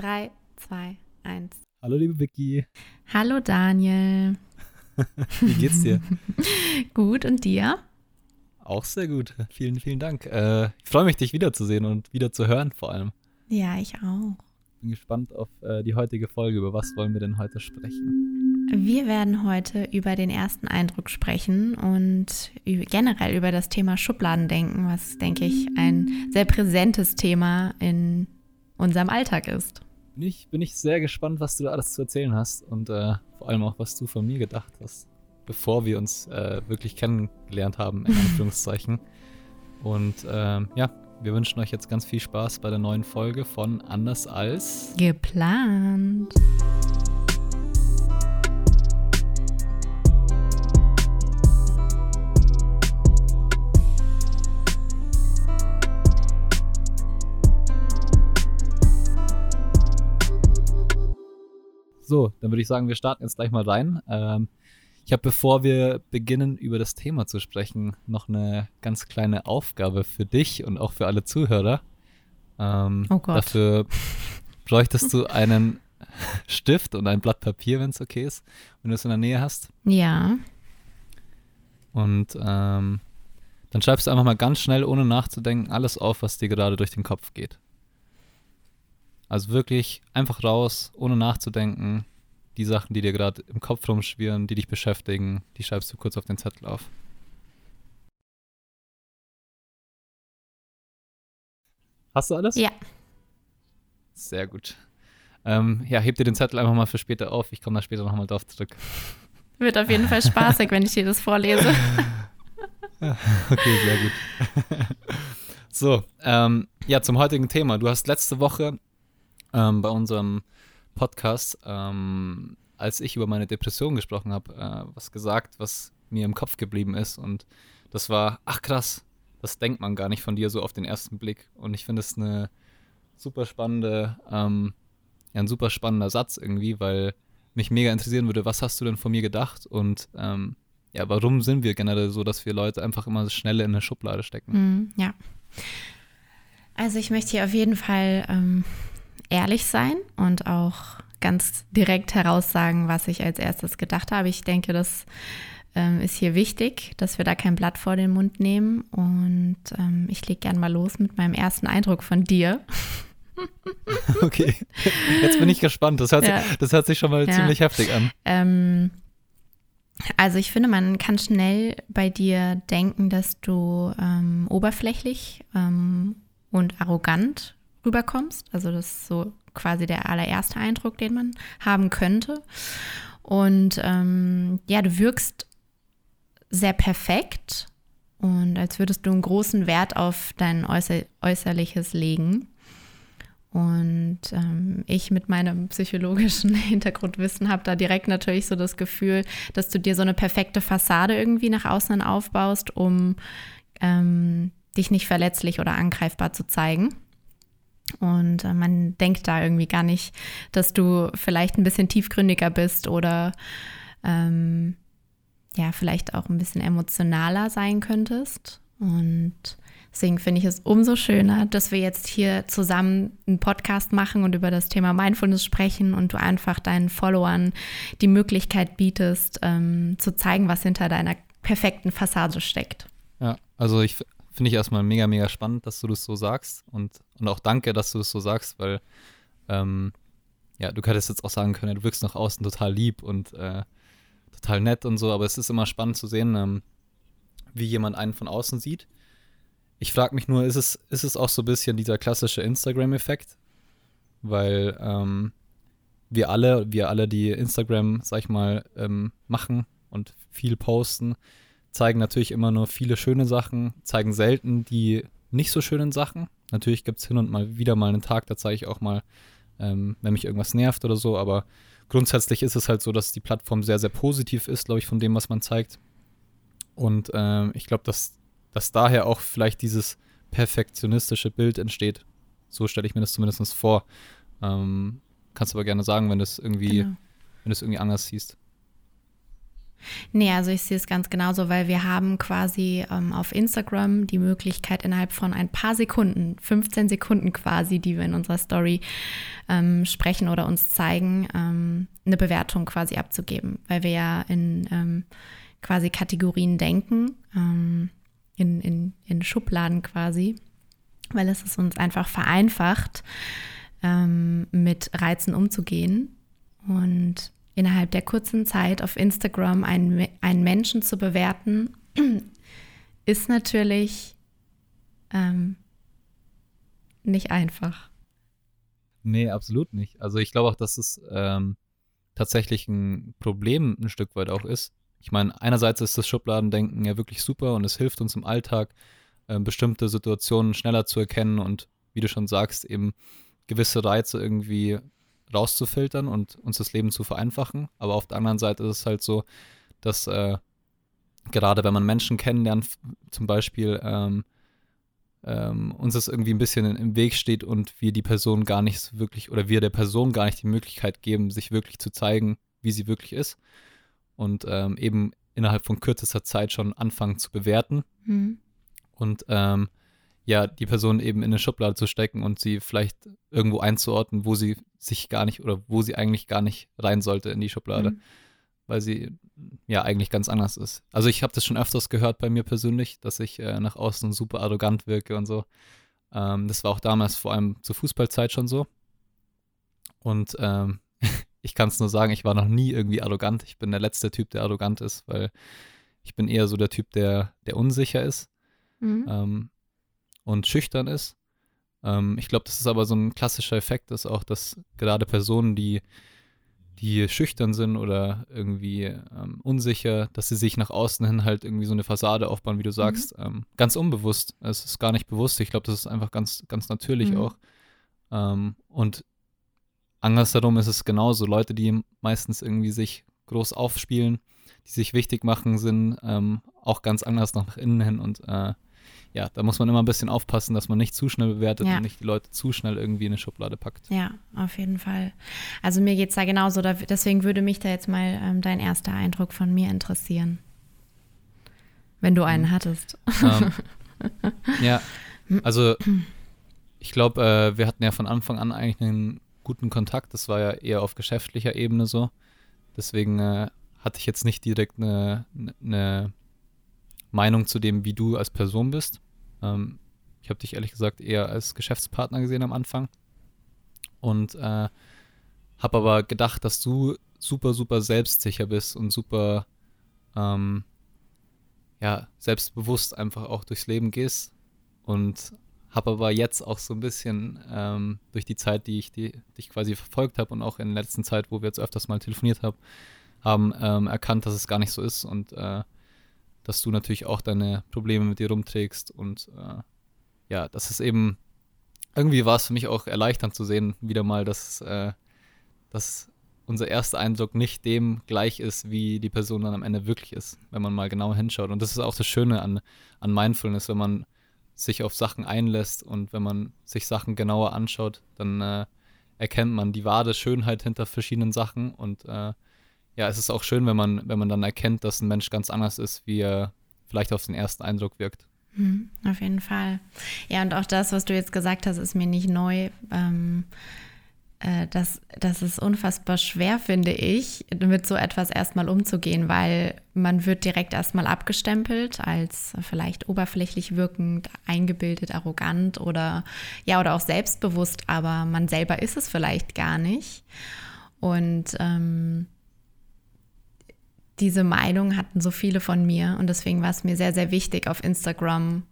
3, 2, 1. Hallo, liebe Vicky. Hallo, Daniel. Wie geht's dir? gut, und dir? Auch sehr gut. Vielen, vielen Dank. Äh, ich freue mich, dich wiederzusehen und wieder zu hören, vor allem. Ja, ich auch. Bin gespannt auf äh, die heutige Folge. Über was wollen wir denn heute sprechen? Wir werden heute über den ersten Eindruck sprechen und generell über das Thema Schubladendenken, was, denke ich, ein sehr präsentes Thema in unserem Alltag ist. Bin ich, bin ich sehr gespannt, was du da alles zu erzählen hast und äh, vor allem auch, was du von mir gedacht hast, bevor wir uns äh, wirklich kennengelernt haben, in Anführungszeichen. und ähm, ja, wir wünschen euch jetzt ganz viel Spaß bei der neuen Folge von Anders als geplant. So, dann würde ich sagen, wir starten jetzt gleich mal rein. Ähm, ich habe, bevor wir beginnen, über das Thema zu sprechen, noch eine ganz kleine Aufgabe für dich und auch für alle Zuhörer. Ähm, oh Gott. Dafür bräuchtest du einen Stift und ein Blatt Papier, wenn es okay ist, wenn du es in der Nähe hast. Ja. Und ähm, dann schreibst du einfach mal ganz schnell, ohne nachzudenken, alles auf, was dir gerade durch den Kopf geht. Also wirklich einfach raus, ohne nachzudenken. Die Sachen, die dir gerade im Kopf rumschwirren, die dich beschäftigen, die schreibst du kurz auf den Zettel auf. Hast du alles? Ja. Sehr gut. Ähm, ja, heb dir den Zettel einfach mal für später auf. Ich komme da später nochmal drauf zurück. Wird auf jeden Fall spaßig, wenn ich dir das vorlese. okay, sehr gut. so, ähm, ja, zum heutigen Thema. Du hast letzte Woche ähm, bei unserem Podcast, ähm, als ich über meine Depression gesprochen habe, äh, was gesagt, was mir im Kopf geblieben ist. Und das war, ach krass, das denkt man gar nicht von dir so auf den ersten Blick. Und ich finde es eine super spannende, ähm, ja, ein super spannender Satz irgendwie, weil mich mega interessieren würde, was hast du denn von mir gedacht und ähm, ja, warum sind wir generell so, dass wir Leute einfach immer schnell in eine Schublade stecken? Mm, ja. Also ich möchte hier auf jeden Fall ähm, ehrlich sein und auch ganz direkt heraussagen, was ich als erstes gedacht habe. Ich denke, das ähm, ist hier wichtig, dass wir da kein Blatt vor den Mund nehmen. Und ähm, ich lege gern mal los mit meinem ersten Eindruck von dir. Okay, jetzt bin ich gespannt. Das hört, ja. sich, das hört sich schon mal ja. ziemlich heftig an. Ähm, also ich finde, man kann schnell bei dir denken, dass du ähm, oberflächlich ähm, und arrogant rüberkommst. Also das ist so quasi der allererste Eindruck, den man haben könnte. Und ähm, ja, du wirkst sehr perfekt und als würdest du einen großen Wert auf dein Äußer Äußerliches legen. Und ähm, ich mit meinem psychologischen Hintergrundwissen habe da direkt natürlich so das Gefühl, dass du dir so eine perfekte Fassade irgendwie nach außen aufbaust, um ähm, dich nicht verletzlich oder angreifbar zu zeigen. Und äh, man denkt da irgendwie gar nicht, dass du vielleicht ein bisschen tiefgründiger bist oder ähm, ja, vielleicht auch ein bisschen emotionaler sein könntest. Und deswegen finde ich es umso schöner, dass wir jetzt hier zusammen einen Podcast machen und über das Thema Mindfulness sprechen und du einfach deinen Followern die Möglichkeit bietest, ähm, zu zeigen, was hinter deiner perfekten Fassade steckt. Ja, also ich finde ich erstmal mega, mega spannend, dass du das so sagst und, und auch danke, dass du das so sagst, weil ähm, ja, du könntest jetzt auch sagen können, du wirkst nach außen total lieb und äh, total nett und so, aber es ist immer spannend zu sehen, ähm, wie jemand einen von außen sieht. Ich frage mich nur, ist es, ist es auch so ein bisschen dieser klassische Instagram-Effekt? Weil ähm, wir alle, wir alle, die Instagram, sag ich mal, ähm, machen und viel posten, zeigen natürlich immer nur viele schöne Sachen, zeigen selten die nicht so schönen Sachen. Natürlich gibt es hin und mal wieder mal einen Tag, da zeige ich auch mal, ähm, wenn mich irgendwas nervt oder so, aber grundsätzlich ist es halt so, dass die Plattform sehr, sehr positiv ist, glaube ich, von dem, was man zeigt. Und ähm, ich glaube, dass, dass daher auch vielleicht dieses perfektionistische Bild entsteht. So stelle ich mir das zumindest vor. Ähm, kannst du aber gerne sagen, wenn du es irgendwie, genau. wenn du es irgendwie anders siehst. Nee, also ich sehe es ganz genauso, weil wir haben quasi ähm, auf Instagram die Möglichkeit, innerhalb von ein paar Sekunden, 15 Sekunden quasi, die wir in unserer Story ähm, sprechen oder uns zeigen, ähm, eine Bewertung quasi abzugeben, weil wir ja in ähm, quasi Kategorien denken, ähm, in, in, in Schubladen quasi, weil es es uns einfach vereinfacht, ähm, mit Reizen umzugehen. Und innerhalb der kurzen Zeit auf Instagram einen, einen Menschen zu bewerten, ist natürlich ähm, nicht einfach. Nee, absolut nicht. Also ich glaube auch, dass es ähm, tatsächlich ein Problem ein Stück weit auch ist. Ich meine, einerseits ist das Schubladendenken ja wirklich super und es hilft uns im Alltag, äh, bestimmte Situationen schneller zu erkennen und wie du schon sagst, eben gewisse Reize irgendwie rauszufiltern und uns das Leben zu vereinfachen. Aber auf der anderen Seite ist es halt so, dass äh, gerade wenn man Menschen kennenlernt, zum Beispiel ähm, ähm, uns das irgendwie ein bisschen im Weg steht und wir die Person gar nicht wirklich oder wir der Person gar nicht die Möglichkeit geben, sich wirklich zu zeigen, wie sie wirklich ist. Und ähm, eben innerhalb von kürzester Zeit schon anfangen zu bewerten. Mhm. Und ähm, ja, die Person eben in eine Schublade zu stecken und sie vielleicht irgendwo einzuordnen, wo sie sich gar nicht oder wo sie eigentlich gar nicht rein sollte in die Schublade, mhm. weil sie ja eigentlich ganz anders ist. Also ich habe das schon öfters gehört bei mir persönlich, dass ich äh, nach außen super arrogant wirke und so. Ähm, das war auch damals vor allem zur Fußballzeit schon so. Und ähm, ich kann es nur sagen, ich war noch nie irgendwie arrogant. Ich bin der letzte Typ, der arrogant ist, weil ich bin eher so der Typ, der, der unsicher ist. Mhm. Ähm, und schüchtern ist. Ähm, ich glaube, das ist aber so ein klassischer Effekt, dass auch, dass gerade Personen, die, die schüchtern sind oder irgendwie ähm, unsicher, dass sie sich nach außen hin halt irgendwie so eine Fassade aufbauen, wie du mhm. sagst, mhm. ähm, ganz unbewusst. Es ist gar nicht bewusst. Ich glaube, das ist einfach ganz, ganz natürlich mhm. auch. Ähm, und andersherum ist es genauso. Leute, die meistens irgendwie sich groß aufspielen, die sich wichtig machen, sind ähm, auch ganz anders nach innen hin und äh, ja, da muss man immer ein bisschen aufpassen, dass man nicht zu schnell bewertet ja. und nicht die Leute zu schnell irgendwie in eine Schublade packt. Ja, auf jeden Fall. Also mir geht es da genauso. Deswegen würde mich da jetzt mal ähm, dein erster Eindruck von mir interessieren. Wenn du einen mhm. hattest. Ähm, ja, also ich glaube, äh, wir hatten ja von Anfang an eigentlich einen guten Kontakt. Das war ja eher auf geschäftlicher Ebene so. Deswegen äh, hatte ich jetzt nicht direkt eine, eine Meinung zu dem, wie du als Person bist. Ähm, ich habe dich ehrlich gesagt eher als Geschäftspartner gesehen am Anfang. Und äh, habe aber gedacht, dass du super, super selbstsicher bist und super, ähm, ja, selbstbewusst einfach auch durchs Leben gehst. Und habe aber jetzt auch so ein bisschen ähm, durch die Zeit, die ich die, dich quasi verfolgt habe und auch in der letzten Zeit, wo wir jetzt öfters mal telefoniert hab, haben, ähm, erkannt, dass es gar nicht so ist und äh, dass du natürlich auch deine Probleme mit dir rumträgst und äh, ja, das ist eben, irgendwie war es für mich auch erleichternd zu sehen, wieder mal, dass, äh, dass unser erster Eindruck nicht dem gleich ist, wie die Person dann am Ende wirklich ist, wenn man mal genau hinschaut. Und das ist auch das Schöne an, an Mindfulness, wenn man sich auf Sachen einlässt und wenn man sich Sachen genauer anschaut, dann äh, erkennt man die wahre Schönheit hinter verschiedenen Sachen und äh, ja, es ist auch schön, wenn man, wenn man dann erkennt, dass ein Mensch ganz anders ist, wie er vielleicht auf den ersten Eindruck wirkt. Mhm, auf jeden Fall. Ja, und auch das, was du jetzt gesagt hast, ist mir nicht neu. Ähm, äh, das, das ist unfassbar schwer, finde ich, mit so etwas erstmal umzugehen, weil man wird direkt erstmal abgestempelt als vielleicht oberflächlich wirkend, eingebildet, arrogant oder ja, oder auch selbstbewusst, aber man selber ist es vielleicht gar nicht. Und ähm, diese Meinung hatten so viele von mir und deswegen war es mir sehr, sehr wichtig, auf Instagram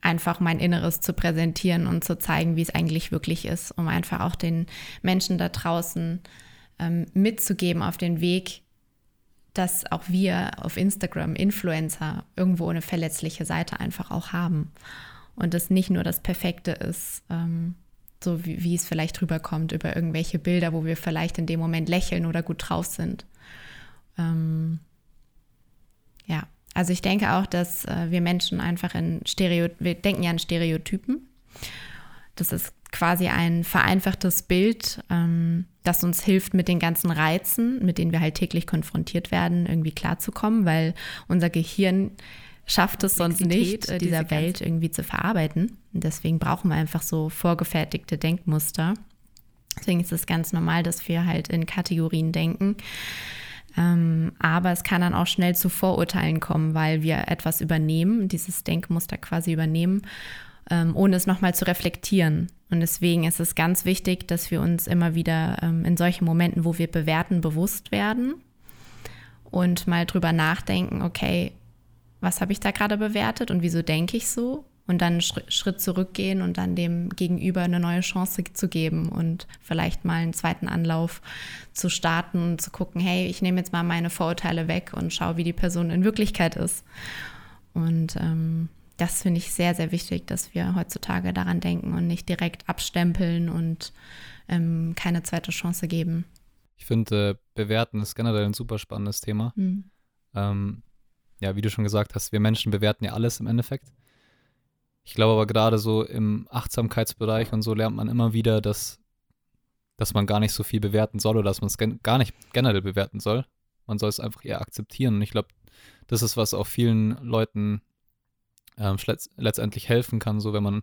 einfach mein Inneres zu präsentieren und zu zeigen, wie es eigentlich wirklich ist, um einfach auch den Menschen da draußen ähm, mitzugeben auf den Weg, dass auch wir auf Instagram Influencer irgendwo eine verletzliche Seite einfach auch haben und es nicht nur das Perfekte ist, ähm, so wie, wie es vielleicht rüberkommt über irgendwelche Bilder, wo wir vielleicht in dem Moment lächeln oder gut drauf sind. Ähm, ja, also ich denke auch, dass äh, wir Menschen einfach in Stereo, wir denken ja an Stereotypen. Das ist quasi ein vereinfachtes Bild, ähm, das uns hilft, mit den ganzen Reizen, mit denen wir halt täglich konfrontiert werden, irgendwie klarzukommen, weil unser Gehirn schafft es sonst nicht, äh, dieser Welt irgendwie zu verarbeiten. Und deswegen brauchen wir einfach so vorgefertigte Denkmuster. Deswegen ist es ganz normal, dass wir halt in Kategorien denken. Ähm, aber es kann dann auch schnell zu Vorurteilen kommen, weil wir etwas übernehmen, dieses Denkmuster quasi übernehmen ähm, ohne es nochmal zu reflektieren. Und deswegen ist es ganz wichtig, dass wir uns immer wieder ähm, in solchen Momenten, wo wir bewerten, bewusst werden und mal drüber nachdenken, okay, was habe ich da gerade bewertet und wieso denke ich so? Und dann einen Schritt zurückgehen und dann dem Gegenüber eine neue Chance zu geben und vielleicht mal einen zweiten Anlauf zu starten und zu gucken, hey, ich nehme jetzt mal meine Vorurteile weg und schaue, wie die Person in Wirklichkeit ist. Und ähm, das finde ich sehr, sehr wichtig, dass wir heutzutage daran denken und nicht direkt abstempeln und ähm, keine zweite Chance geben. Ich finde, äh, bewerten ist generell ein super spannendes Thema. Mhm. Ähm, ja, wie du schon gesagt hast, wir Menschen bewerten ja alles im Endeffekt. Ich glaube aber gerade so im Achtsamkeitsbereich und so lernt man immer wieder, dass, dass man gar nicht so viel bewerten soll oder dass man es gen gar nicht generell bewerten soll. Man soll es einfach eher akzeptieren. Und ich glaube, das ist, was auch vielen Leuten ähm, letztendlich helfen kann, so wenn man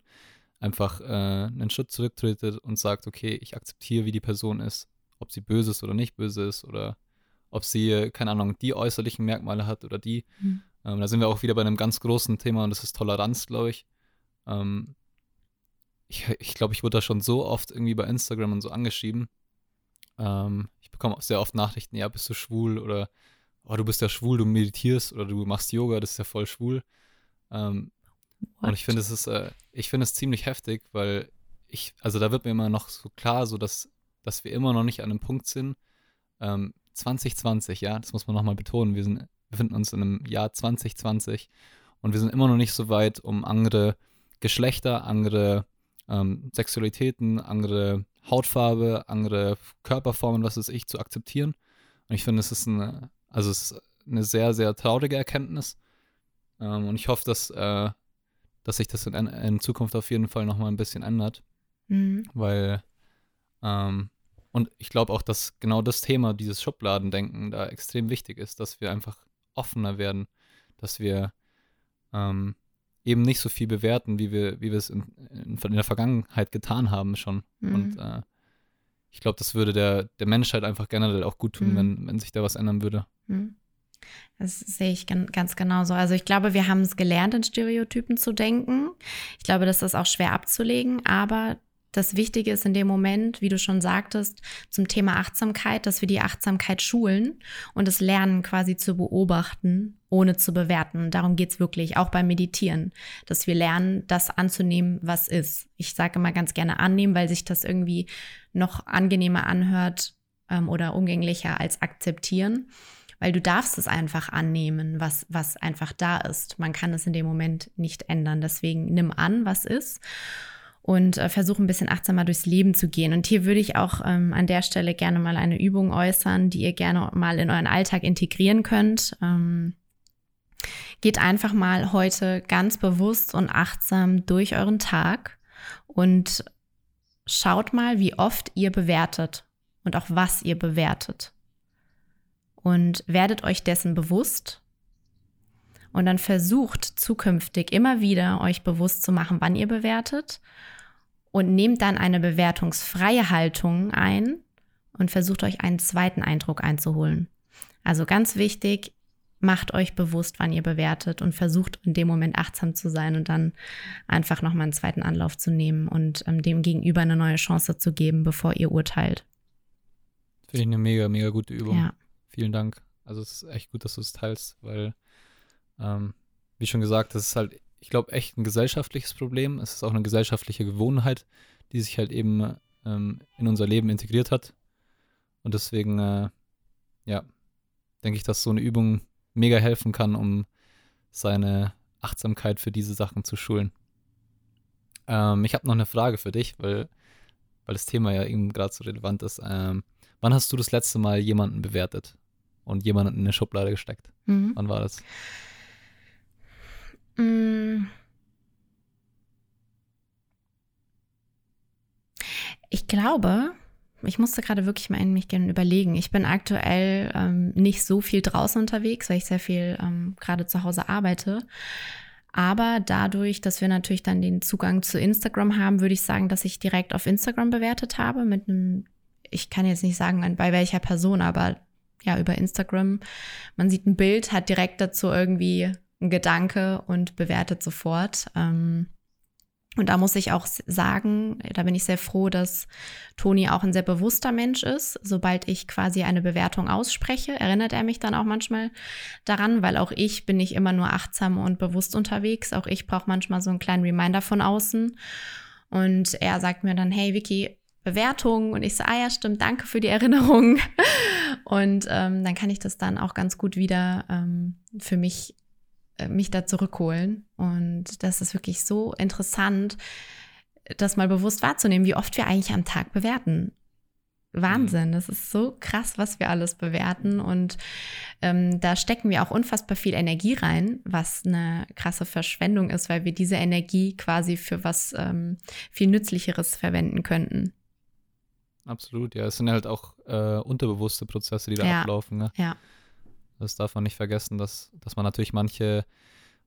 einfach äh, einen Schritt zurücktretet und sagt, okay, ich akzeptiere, wie die Person ist, ob sie böse ist oder nicht böse ist oder ob sie, keine Ahnung, die äußerlichen Merkmale hat oder die. Mhm. Ähm, da sind wir auch wieder bei einem ganz großen Thema und das ist Toleranz, glaube ich. Ähm, ich. Ich glaube, ich wurde da schon so oft irgendwie bei Instagram und so angeschrieben. Ähm, ich bekomme auch sehr oft Nachrichten, ja, bist du schwul oder oh, du bist ja schwul, du meditierst oder du machst Yoga, das ist ja voll schwul. Ähm, und ich finde es ist, äh, ich finde es ziemlich heftig, weil ich, also da wird mir immer noch so klar, so dass, dass wir immer noch nicht an einem Punkt sind. Ähm, 2020, ja, das muss man nochmal betonen. Wir sind, befinden uns in einem Jahr 2020 und wir sind immer noch nicht so weit, um andere Geschlechter, andere ähm, Sexualitäten, andere Hautfarbe, andere Körperformen, was weiß ich, zu akzeptieren. Und ich finde, es ist eine, also es ist eine sehr, sehr traurige Erkenntnis. Ähm, und ich hoffe, dass, äh, dass sich das in, in, Zukunft auf jeden Fall nochmal ein bisschen ändert. Mhm. Weil, ähm, und ich glaube auch, dass genau das Thema, dieses Schubladendenken, da extrem wichtig ist, dass wir einfach offener werden, dass wir ähm, eben nicht so viel bewerten, wie wir, wie wir es in, in, in der Vergangenheit getan haben schon. Mhm. Und äh, ich glaube, das würde der, der Menschheit einfach generell auch gut tun, mhm. wenn, wenn sich da was ändern würde. Mhm. Das sehe ich ganz genauso. Also ich glaube, wir haben es gelernt, in Stereotypen zu denken. Ich glaube, das ist auch schwer abzulegen, aber das Wichtige ist in dem Moment, wie du schon sagtest, zum Thema Achtsamkeit, dass wir die Achtsamkeit schulen und es lernen quasi zu beobachten, ohne zu bewerten. Darum geht es wirklich, auch beim Meditieren, dass wir lernen, das anzunehmen, was ist. Ich sage immer ganz gerne annehmen, weil sich das irgendwie noch angenehmer anhört ähm, oder umgänglicher als akzeptieren weil du darfst es einfach annehmen, was, was einfach da ist. Man kann es in dem Moment nicht ändern. Deswegen nimm an, was ist und äh, versuche ein bisschen achtsamer durchs Leben zu gehen. Und hier würde ich auch ähm, an der Stelle gerne mal eine Übung äußern, die ihr gerne mal in euren Alltag integrieren könnt. Ähm, geht einfach mal heute ganz bewusst und achtsam durch euren Tag und schaut mal, wie oft ihr bewertet und auch was ihr bewertet und werdet euch dessen bewusst und dann versucht zukünftig immer wieder euch bewusst zu machen, wann ihr bewertet und nehmt dann eine bewertungsfreie Haltung ein und versucht euch einen zweiten Eindruck einzuholen. Also ganz wichtig, macht euch bewusst, wann ihr bewertet und versucht in dem Moment achtsam zu sein und dann einfach nochmal einen zweiten Anlauf zu nehmen und ähm, dem Gegenüber eine neue Chance zu geben, bevor ihr urteilt. Finde ich eine mega, mega gute Übung. Ja. Vielen Dank. Also es ist echt gut, dass du es teilst, weil, ähm, wie schon gesagt, das ist halt, ich glaube, echt ein gesellschaftliches Problem. Es ist auch eine gesellschaftliche Gewohnheit, die sich halt eben ähm, in unser Leben integriert hat. Und deswegen, äh, ja, denke ich, dass so eine Übung mega helfen kann, um seine Achtsamkeit für diese Sachen zu schulen. Ähm, ich habe noch eine Frage für dich, weil, weil das Thema ja eben gerade so relevant ist. Ähm, wann hast du das letzte Mal jemanden bewertet? und jemanden in eine Schublade gesteckt. Mhm. Wann war das? Mm. Ich glaube, ich musste gerade wirklich mal in mich gerne überlegen. Ich bin aktuell ähm, nicht so viel draußen unterwegs, weil ich sehr viel ähm, gerade zu Hause arbeite. Aber dadurch, dass wir natürlich dann den Zugang zu Instagram haben, würde ich sagen, dass ich direkt auf Instagram bewertet habe mit einem, ich kann jetzt nicht sagen, bei welcher Person, aber ja, über Instagram. Man sieht ein Bild, hat direkt dazu irgendwie einen Gedanke und bewertet sofort. Ähm, und da muss ich auch sagen, da bin ich sehr froh, dass Toni auch ein sehr bewusster Mensch ist. Sobald ich quasi eine Bewertung ausspreche, erinnert er mich dann auch manchmal daran, weil auch ich bin nicht immer nur achtsam und bewusst unterwegs. Auch ich brauche manchmal so einen kleinen Reminder von außen. Und er sagt mir dann, hey Vicky, Bewertung. Und ich so, ah ja, stimmt, danke für die Erinnerung. Und ähm, dann kann ich das dann auch ganz gut wieder ähm, für mich mich da zurückholen. Und das ist wirklich so interessant, das mal bewusst wahrzunehmen, wie oft wir eigentlich am Tag bewerten. Wahnsinn, das ist so krass, was wir alles bewerten. Und ähm, da stecken wir auch unfassbar viel Energie rein, was eine krasse Verschwendung ist, weil wir diese Energie quasi für was ähm, viel Nützlicheres verwenden könnten. Absolut, ja. Es sind halt auch äh, unterbewusste Prozesse, die da ja. ablaufen. Ne? Ja. Das darf man nicht vergessen, dass, dass man natürlich manche,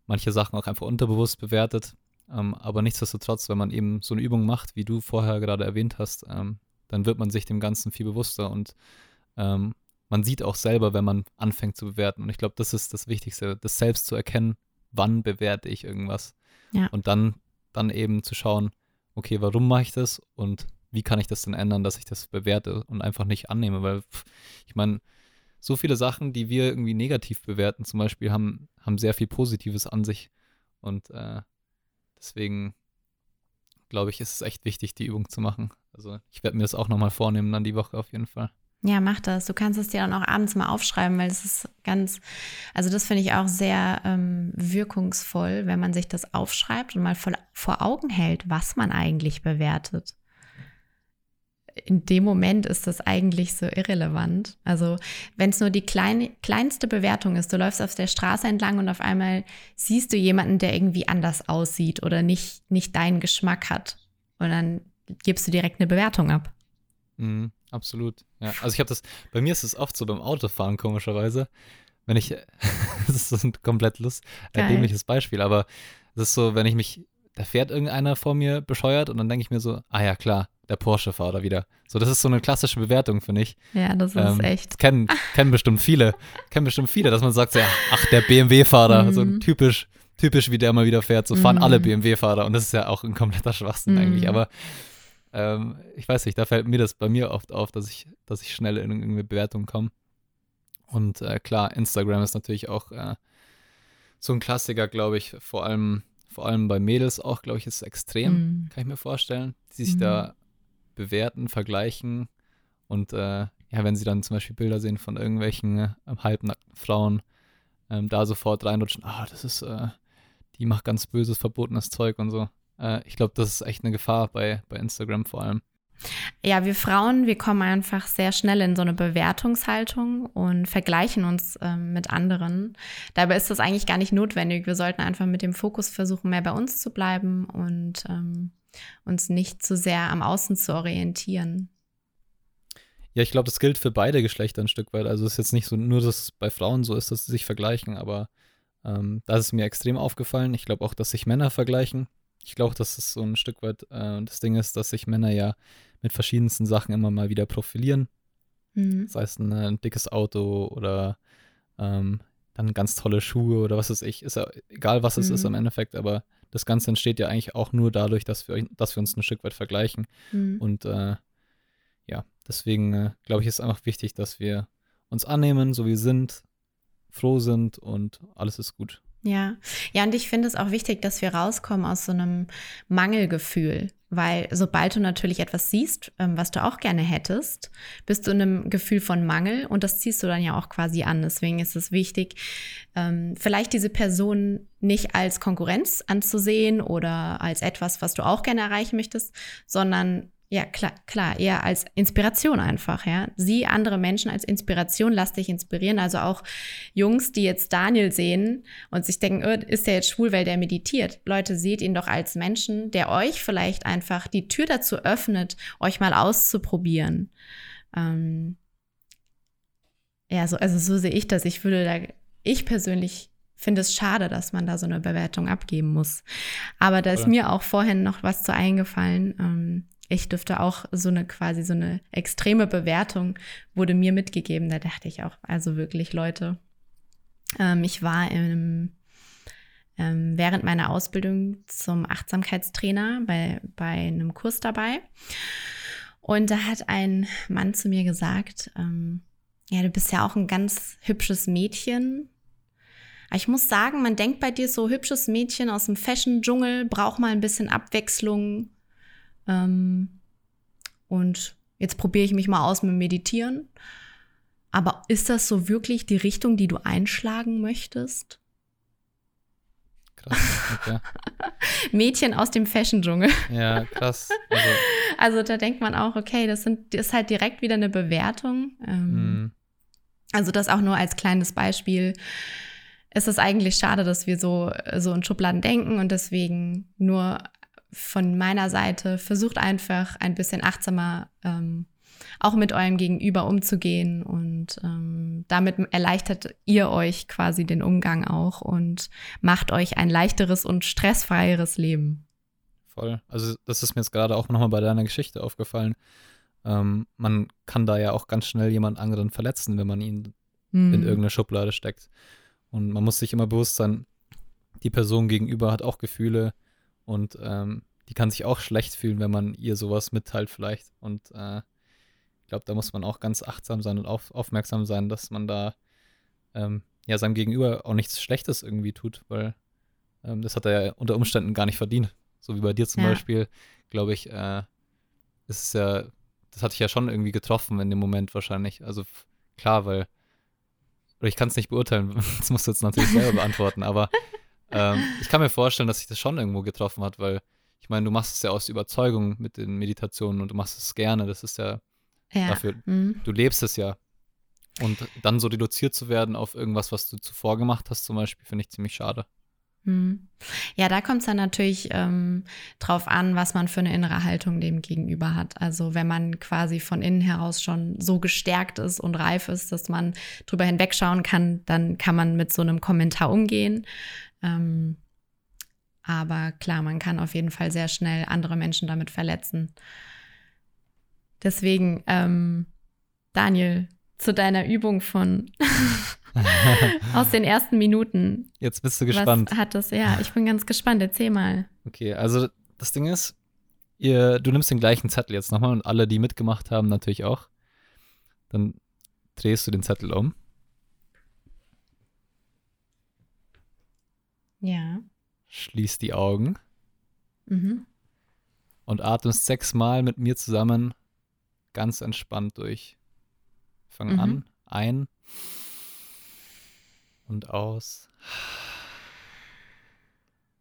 manche Sachen auch einfach unterbewusst bewertet. Ähm, aber nichtsdestotrotz, wenn man eben so eine Übung macht, wie du vorher gerade erwähnt hast, ähm, dann wird man sich dem Ganzen viel bewusster und ähm, man sieht auch selber, wenn man anfängt zu bewerten. Und ich glaube, das ist das Wichtigste, das selbst zu erkennen, wann bewerte ich irgendwas. Ja. Und dann, dann eben zu schauen, okay, warum mache ich das und wie kann ich das denn ändern, dass ich das bewerte und einfach nicht annehme, weil pff, ich meine, so viele Sachen, die wir irgendwie negativ bewerten, zum Beispiel, haben, haben sehr viel Positives an sich. Und äh, deswegen glaube ich, ist es echt wichtig, die Übung zu machen. Also ich werde mir das auch nochmal vornehmen dann die Woche auf jeden Fall. Ja, mach das. Du kannst es dir dann auch abends mal aufschreiben, weil es ist ganz, also das finde ich auch sehr ähm, wirkungsvoll, wenn man sich das aufschreibt und mal vor, vor Augen hält, was man eigentlich bewertet in dem Moment ist das eigentlich so irrelevant. Also wenn es nur die kleine, kleinste Bewertung ist, du läufst auf der Straße entlang und auf einmal siehst du jemanden, der irgendwie anders aussieht oder nicht, nicht deinen Geschmack hat. Und dann gibst du direkt eine Bewertung ab. Mhm, absolut. Ja, also ich habe das, bei mir ist es oft so beim Autofahren komischerweise, wenn ich, das ist so ein komplett lust, äh, dämliches Beispiel, aber es ist so, wenn ich mich, da fährt irgendeiner vor mir bescheuert und dann denke ich mir so, ah ja klar, der Porsche-Fahrer wieder. So, das ist so eine klassische Bewertung, finde ich. Ja, das ist ähm, echt. Kennen, kennen bestimmt viele. kennen bestimmt viele, dass man sagt, so, ja, ach, der BMW-Fahrer, mhm. so typisch, typisch, wie der mal wieder fährt. So fahren mhm. alle BMW-Fahrer und das ist ja auch ein kompletter Schwachsinn mhm. eigentlich. Aber ähm, ich weiß nicht, da fällt mir das bei mir oft auf, dass ich, dass ich schnell in irgendeine Bewertung komme. Und äh, klar, Instagram ist natürlich auch äh, so ein Klassiker, glaube ich, vor allem, vor allem bei Mädels auch, glaube ich, ist es extrem, mhm. kann ich mir vorstellen, die sich da mhm bewerten, vergleichen und äh, ja, wenn sie dann zum Beispiel Bilder sehen von irgendwelchen äh, halbnackten Frauen, ähm, da sofort reinrutschen, ah, das ist, äh, die macht ganz böses, verbotenes Zeug und so. Äh, ich glaube, das ist echt eine Gefahr bei, bei Instagram vor allem. Ja, wir Frauen, wir kommen einfach sehr schnell in so eine Bewertungshaltung und vergleichen uns ähm, mit anderen. Dabei ist das eigentlich gar nicht notwendig. Wir sollten einfach mit dem Fokus versuchen, mehr bei uns zu bleiben und ähm, uns nicht zu sehr am Außen zu orientieren. Ja, ich glaube, das gilt für beide Geschlechter ein Stück weit. Also es ist jetzt nicht so nur, dass es bei Frauen so ist, dass sie sich vergleichen, aber ähm, da ist es mir extrem aufgefallen. Ich glaube auch, dass sich Männer vergleichen. Ich glaube, dass es so ein Stück weit äh, das Ding ist, dass sich Männer ja mit verschiedensten Sachen immer mal wieder profilieren. Mhm. Sei es ein, ein, dickes Auto oder ähm, dann ganz tolle Schuhe oder was weiß ich. Ist ja egal, was es mhm. ist im Endeffekt, aber das Ganze entsteht ja eigentlich auch nur dadurch, dass wir, dass wir uns ein Stück weit vergleichen. Mhm. Und äh, ja, deswegen äh, glaube ich, ist einfach wichtig, dass wir uns annehmen, so wie wir sind, froh sind und alles ist gut. Ja, ja, und ich finde es auch wichtig, dass wir rauskommen aus so einem Mangelgefühl. Weil sobald du natürlich etwas siehst, ähm, was du auch gerne hättest, bist du in einem Gefühl von Mangel und das ziehst du dann ja auch quasi an. Deswegen ist es wichtig, ähm, vielleicht diese Person nicht als Konkurrenz anzusehen oder als etwas, was du auch gerne erreichen möchtest, sondern ja, klar, klar, eher als Inspiration einfach, ja. Sieh andere Menschen als Inspiration, lass dich inspirieren. Also auch Jungs, die jetzt Daniel sehen und sich denken, oh, ist der jetzt schwul, weil der meditiert. Leute, seht ihn doch als Menschen, der euch vielleicht einfach die Tür dazu öffnet, euch mal auszuprobieren. Ähm ja, so, also so sehe ich das. Ich würde da, ich persönlich finde es schade, dass man da so eine Bewertung abgeben muss. Aber da ist ja. mir auch vorhin noch was zu eingefallen. Ähm, ich dürfte auch so eine quasi so eine extreme Bewertung wurde mir mitgegeben. Da dachte ich auch, also wirklich, Leute. Ähm, ich war im, ähm, während meiner Ausbildung zum Achtsamkeitstrainer bei, bei einem Kurs dabei. Und da hat ein Mann zu mir gesagt, ähm, ja, du bist ja auch ein ganz hübsches Mädchen. ich muss sagen, man denkt bei dir so hübsches Mädchen aus dem Fashion-Dschungel, braucht mal ein bisschen Abwechslung, ähm, und jetzt probiere ich mich mal aus mit Meditieren. Aber ist das so wirklich die Richtung, die du einschlagen möchtest? Krass, okay. Mädchen aus dem Fashion-Dschungel. Ja, krass. Also, also, da denkt man auch, okay, das, sind, das ist halt direkt wieder eine Bewertung. Ähm, mm. Also das auch nur als kleines Beispiel. Es ist eigentlich schade, dass wir so, so in Schubladen denken und deswegen nur von meiner Seite, versucht einfach ein bisschen achtsamer ähm, auch mit eurem Gegenüber umzugehen und ähm, damit erleichtert ihr euch quasi den Umgang auch und macht euch ein leichteres und stressfreieres Leben. Voll. Also das ist mir jetzt gerade auch nochmal bei deiner Geschichte aufgefallen. Ähm, man kann da ja auch ganz schnell jemand anderen verletzen, wenn man ihn hm. in irgendeine Schublade steckt. Und man muss sich immer bewusst sein, die Person gegenüber hat auch Gefühle, und ähm, die kann sich auch schlecht fühlen, wenn man ihr sowas mitteilt vielleicht. Und äh, ich glaube, da muss man auch ganz achtsam sein und auf, aufmerksam sein, dass man da ähm, ja seinem Gegenüber auch nichts Schlechtes irgendwie tut, weil ähm, das hat er ja unter Umständen gar nicht verdient. So wie bei dir zum ja. Beispiel, glaube ich, äh, ist es ja, das hatte ich ja schon irgendwie getroffen in dem Moment wahrscheinlich. Also klar, weil, oder ich kann es nicht beurteilen, das musst du jetzt natürlich selber beantworten, aber ähm, ich kann mir vorstellen, dass sich das schon irgendwo getroffen hat, weil ich meine, du machst es ja aus Überzeugung mit den Meditationen und du machst es gerne. Das ist ja, ja. dafür, mhm. du lebst es ja. Und dann so reduziert zu werden auf irgendwas, was du zuvor gemacht hast, zum Beispiel, finde ich ziemlich schade. Mhm. Ja, da kommt es dann natürlich ähm, drauf an, was man für eine innere Haltung dem gegenüber hat. Also wenn man quasi von innen heraus schon so gestärkt ist und reif ist, dass man drüber hinwegschauen kann, dann kann man mit so einem Kommentar umgehen. Ähm, aber klar, man kann auf jeden Fall sehr schnell andere Menschen damit verletzen. Deswegen, ähm, Daniel, zu deiner Übung von aus den ersten Minuten. Jetzt bist du gespannt. Was hat das? Ja, ich bin ganz gespannt. Erzähl mal. Okay, also das Ding ist, ihr, du nimmst den gleichen Zettel jetzt nochmal und alle, die mitgemacht haben, natürlich auch. Dann drehst du den Zettel um. Ja. Schließ die Augen. Mhm. Und atmest sechsmal mit mir zusammen ganz entspannt durch. Fang mhm. an. Ein. Und aus.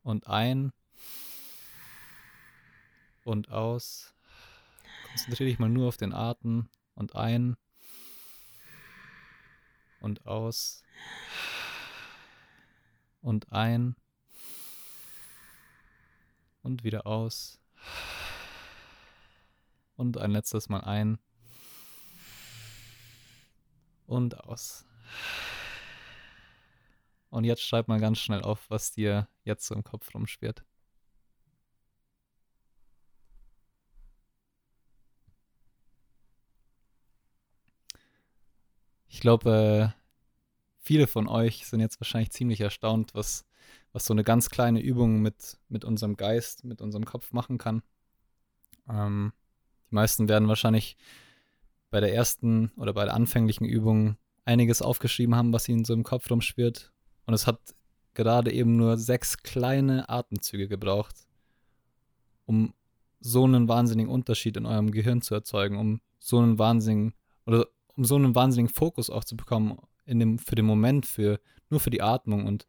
Und ein. Und aus. Konzentriere dich mal nur auf den Atem. Und ein. Und aus und ein und wieder aus und ein letztes Mal ein und aus. Und jetzt schreib mal ganz schnell auf, was dir jetzt so im Kopf rumschwirrt. Ich glaube, äh, viele von euch sind jetzt wahrscheinlich ziemlich erstaunt, was, was so eine ganz kleine Übung mit, mit unserem Geist, mit unserem Kopf machen kann. Ähm, die meisten werden wahrscheinlich bei der ersten oder bei der anfänglichen Übung einiges aufgeschrieben haben, was ihnen so im Kopf rumschwirrt. Und es hat gerade eben nur sechs kleine Atemzüge gebraucht, um so einen wahnsinnigen Unterschied in eurem Gehirn zu erzeugen, um so einen wahnsinnigen oder um so einen wahnsinnigen Fokus auch zu bekommen in dem, für den Moment, für, nur für die Atmung. Und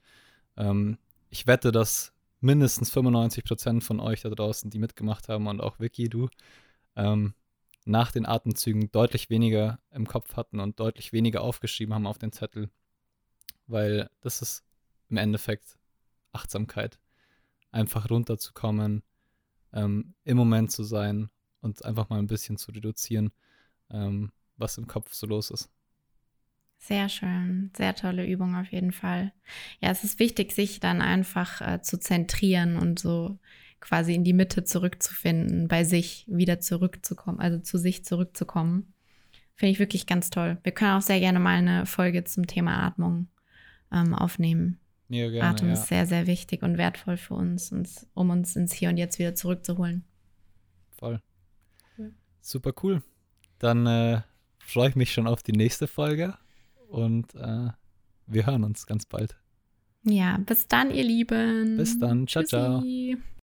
ähm, ich wette, dass mindestens 95 Prozent von euch da draußen, die mitgemacht haben und auch Vicky, du, ähm, nach den Atemzügen deutlich weniger im Kopf hatten und deutlich weniger aufgeschrieben haben auf den Zettel. Weil das ist im Endeffekt Achtsamkeit. Einfach runterzukommen, ähm, im Moment zu sein und einfach mal ein bisschen zu reduzieren, ähm, was im Kopf so los ist. Sehr schön, sehr tolle Übung auf jeden Fall. Ja, es ist wichtig, sich dann einfach äh, zu zentrieren und so quasi in die Mitte zurückzufinden, bei sich wieder zurückzukommen, also zu sich zurückzukommen. Finde ich wirklich ganz toll. Wir können auch sehr gerne mal eine Folge zum Thema Atmung ähm, aufnehmen. Ja, gerne, Atem ja. ist sehr, sehr wichtig und wertvoll für uns, uns, um uns ins Hier und Jetzt wieder zurückzuholen. Voll. Cool. Super cool. Dann äh, freue ich mich schon auf die nächste Folge und äh, wir hören uns ganz bald. Ja, bis dann, ihr Lieben. Bis dann. Ciao, ciao. Tschüssi.